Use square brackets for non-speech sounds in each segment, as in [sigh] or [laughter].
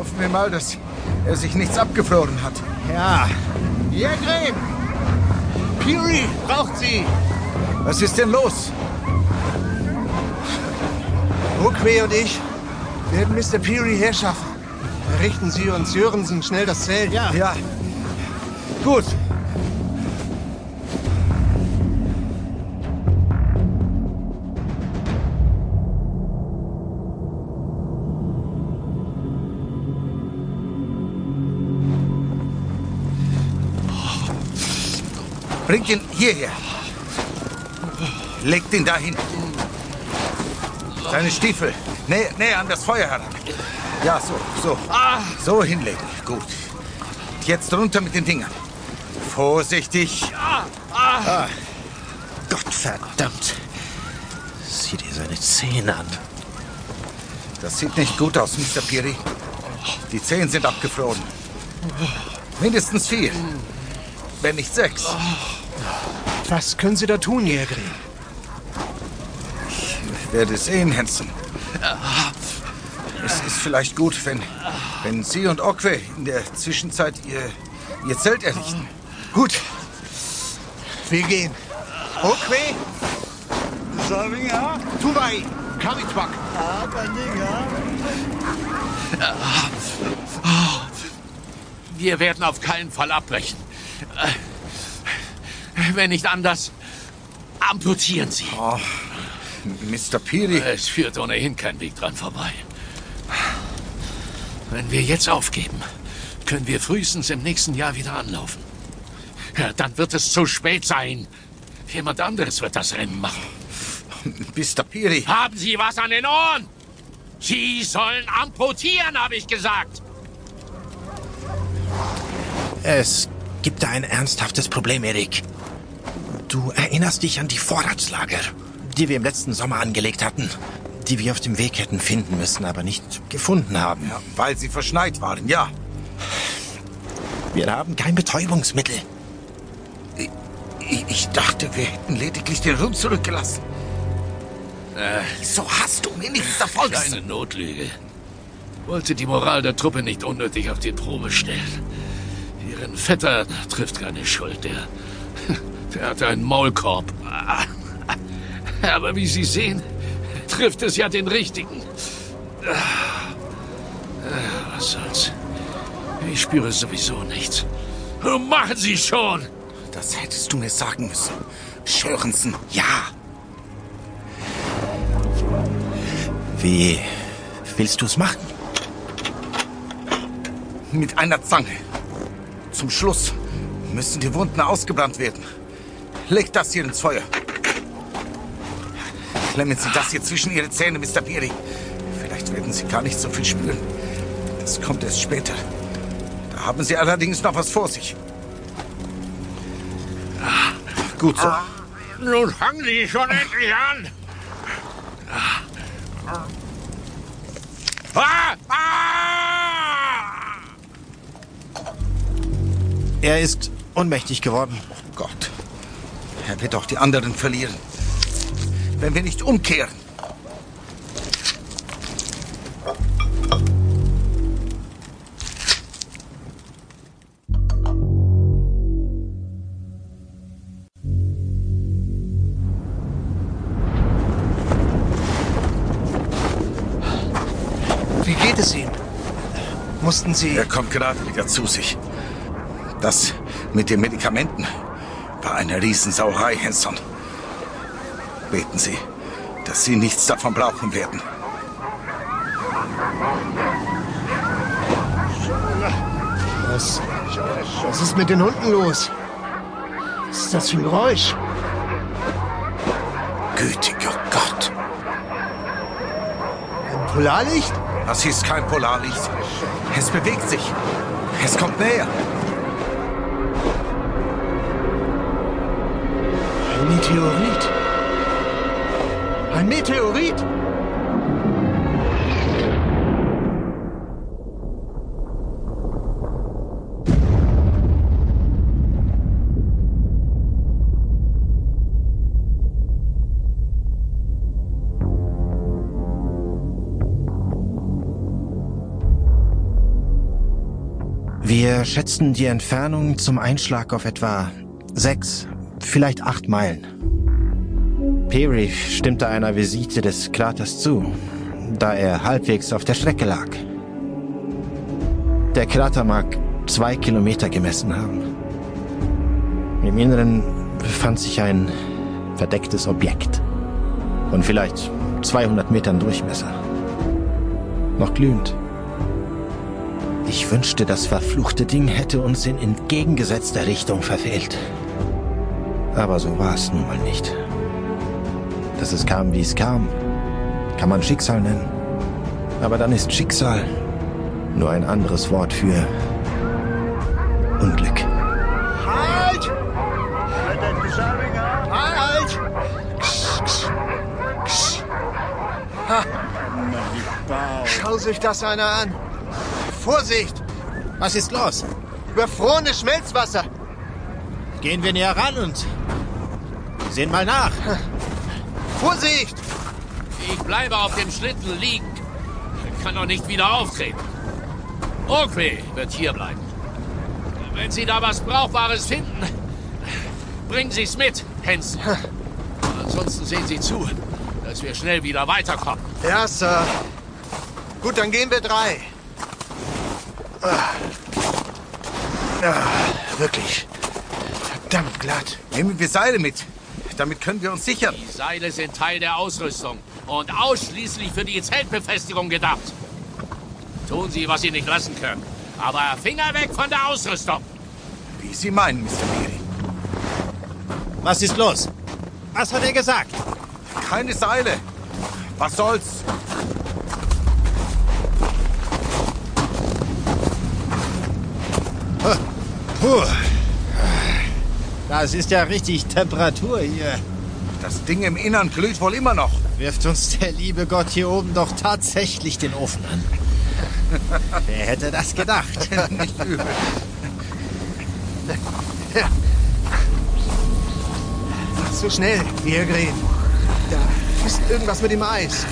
Hoffen wir mal, dass er sich nichts abgefroren hat. Ja. Jägrin! Peary braucht Sie! Was ist denn los? Oakway und ich werden Mr. Peary herschaffen. Richten Sie uns Sörensen schnell das Zelt. Ja. Ja. Gut. Bringt ihn hierher. Legt ihn dahin. Seine Stiefel. Näher, näher an das Feuer heran. Ja, so, so. So hinlegen. Gut. Jetzt runter mit den Dingern. Vorsichtig. Ah. Gott verdammt. Sieh dir seine Zähne an. Das sieht nicht gut aus, Mr. Peary. Die Zehen sind abgefroren. Mindestens vier. Wenn nicht sechs. Was können Sie da tun, Jägrin? Ich werde sehen, Hanson. Es ist vielleicht gut, wenn, wenn Sie und Okwe in der Zwischenzeit Ihr, Ihr Zelt errichten. Gut. Wir gehen. Okwe? Savinga? Tuwai. Kamitwak. Ah, Bandinga. Wir werden auf keinen Fall abbrechen. Wenn nicht anders, amputieren Sie. Oh, Mr. Peary. Es führt ohnehin kein Weg dran vorbei. Wenn wir jetzt aufgeben, können wir frühestens im nächsten Jahr wieder anlaufen. Ja, dann wird es zu spät sein. Jemand anderes wird das Rennen machen. Mr. Peary. Haben Sie was an den Ohren? Sie sollen amputieren, habe ich gesagt. Es gibt da ein ernsthaftes Problem, Erik. Du erinnerst dich an die Vorratslager, die wir im letzten Sommer angelegt hatten, die wir auf dem Weg hätten finden müssen, aber nicht gefunden haben. Ja, weil Sie verschneit waren, ja. Wir haben kein Betäubungsmittel. Ich, ich dachte, wir hätten lediglich den Rum zurückgelassen. Äh, So hast du mir nichts davon Kleine Notlüge. Wollte die Moral der Truppe nicht unnötig auf die Probe stellen. Ihren Vetter trifft keine Schuld. Der, der hatte einen Maulkorb. [laughs] Aber wie Sie sehen, trifft es ja den richtigen. Was soll's. Ich spüre sowieso nichts. Machen Sie schon! Das hättest du mir sagen müssen. Schörensen, ja. Wie willst du es machen? Mit einer Zange. Zum Schluss müssen die Wunden ausgebrannt werden. Leg das hier ins Feuer. Klemmen Sie das hier zwischen Ihre Zähne, Mr. Peary. Vielleicht werden Sie gar nicht so viel spüren. Das kommt erst später. Da haben Sie allerdings noch was vor sich. Gut so. Nun fangen Sie schon endlich an! Ah! Ah! Er ist ohnmächtig geworden. Er wird auch die anderen verlieren. Wenn wir nicht umkehren. Wie geht es ihm? Mussten Sie... Er kommt gerade wieder zu sich. Das mit den Medikamenten war eine Riesensauerei, Henson. Beten Sie, dass Sie nichts davon brauchen werden. Was, was ist mit den Hunden los? Was ist das für ein Geräusch? Gütiger Gott. Ein Polarlicht? Das ist kein Polarlicht. Es bewegt sich. Es kommt näher. Ein Meteorit. Ein Meteorit? Wir schätzen die Entfernung zum Einschlag auf etwa sechs, vielleicht acht Meilen. Peary stimmte einer Visite des Kraters zu, da er halbwegs auf der Strecke lag. Der Krater mag zwei Kilometer gemessen haben. Im Inneren befand sich ein verdecktes Objekt von vielleicht 200 Metern Durchmesser. Noch glühend. Ich wünschte, das verfluchte Ding hätte uns in entgegengesetzter Richtung verfehlt. Aber so war es nun mal nicht. Dass es kam, wie es kam, kann man Schicksal nennen. Aber dann ist Schicksal nur ein anderes Wort für Unglück. Halt! Halt! Schau sich das einer an. Vorsicht! Was ist los? Überfrorenes Schmelzwasser! Gehen wir näher ran und sehen mal nach. Vorsicht! Ich bleibe auf dem Schlitten liegen. Ich kann doch nicht wieder auftreten. Okay, wird hier bleiben. Wenn Sie da was Brauchbares finden, bringen Sie es mit, Hansen. Ansonsten sehen Sie zu, dass wir schnell wieder weiterkommen. Ja, Sir. Gut, dann gehen wir drei. Ah. Ah, wirklich. Verdammt glatt. Nehmen wir Seile mit. Damit können wir uns sichern. Die Seile sind Teil der Ausrüstung und ausschließlich für die Zeltbefestigung gedacht. Tun Sie, was Sie nicht lassen können. Aber Finger weg von der Ausrüstung. Wie Sie meinen, Mr. Peary. Was ist los? Was hat er gesagt? Keine Seile. Was soll's? Puh. Das ist ja richtig Temperatur hier. Das Ding im Innern glüht wohl immer noch. Wirft uns der liebe Gott hier oben doch tatsächlich den Ofen an. [laughs] Wer hätte das gedacht? [laughs] Nicht übel. Nicht so schnell, Jägrin. Da ist irgendwas mit dem Eis.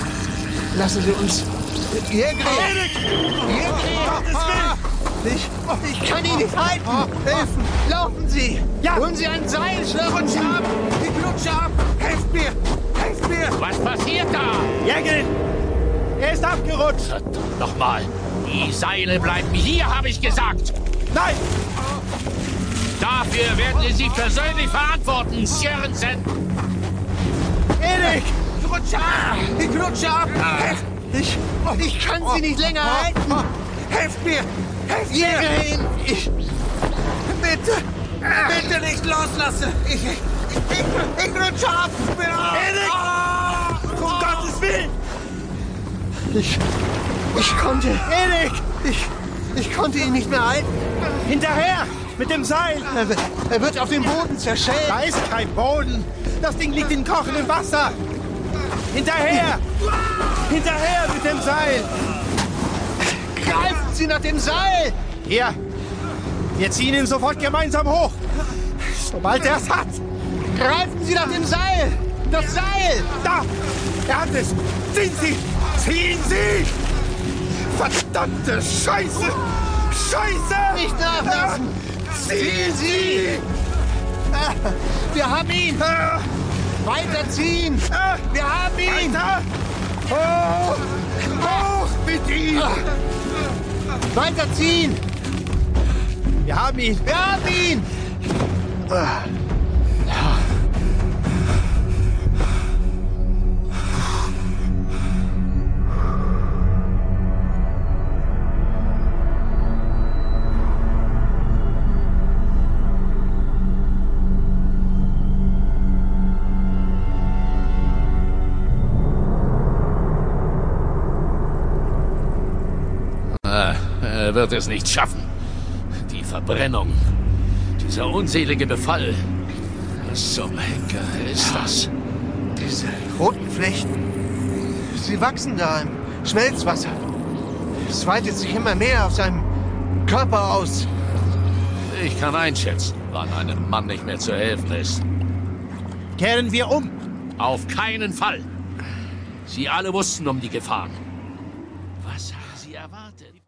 Lassen Sie uns... Jägrin! Ich, kann ihn nicht halten. Helfen! Laufen Sie! Ja. Holen Sie ein Seil, schlagen Sie ab! Ich rutsche ab! Helft mir! Helft mir! Was passiert da? Jägerin! Er ist abgerutscht! Verdammt nochmal. Die Seile bleiben hier, habe ich gesagt. Nein! Dafür werden Sie persönlich verantworten, Sörensen. Erik! Ich rutsche ab! Ich rutsche ab! Helft! Ich, ich kann Sie nicht länger halten! Helft mir! Helft mir! Ich... Bitte! Bitte nicht loslassen! Ich... Ich, ich rutsche ab! Erik! Um Gottes Willen! Ich... Ich konnte... Erik! Ich... Ich konnte ihn nicht mehr halten. Hinterher! Mit dem Seil! Er, wird- er wird auf dem Boden zerschellt. Da ist kein Boden! Das Ding liegt in kochendem Wasser! Hinterher! Hinterher mit dem Seil! Greifen Sie nach dem Seil! Hier! Wir ziehen ihn sofort gemeinsam hoch! Sobald er es hat! Greifen Sie nach dem Seil! Das Seil! Da! Er hat es! Ziehen Sie! Ziehen Sie! Verdammte Scheiße! Scheiße! Nicht nachlassen! Ziehen Sie! Ah, Wir haben ihn! Ah, Weiterziehen! ah, Wir haben ihn! Weiter! Hoch! Hoch mit ihm! Weiterziehen! Wir haben ihn! Wir haben ihn! Wird es nicht schaffen. Die Verbrennung. Dieser unselige Befall. Was zum Henker ist das? Diese roten Flechten. Sie wachsen da im Schmelzwasser. Es weitet sich immer mehr auf seinem Körper aus. Ich kann einschätzen, wann einem Mann nicht mehr zu helfen ist. Kehren wir um! Auf keinen Fall. Sie alle wussten um die Gefahren. Was haben Sie erwartet?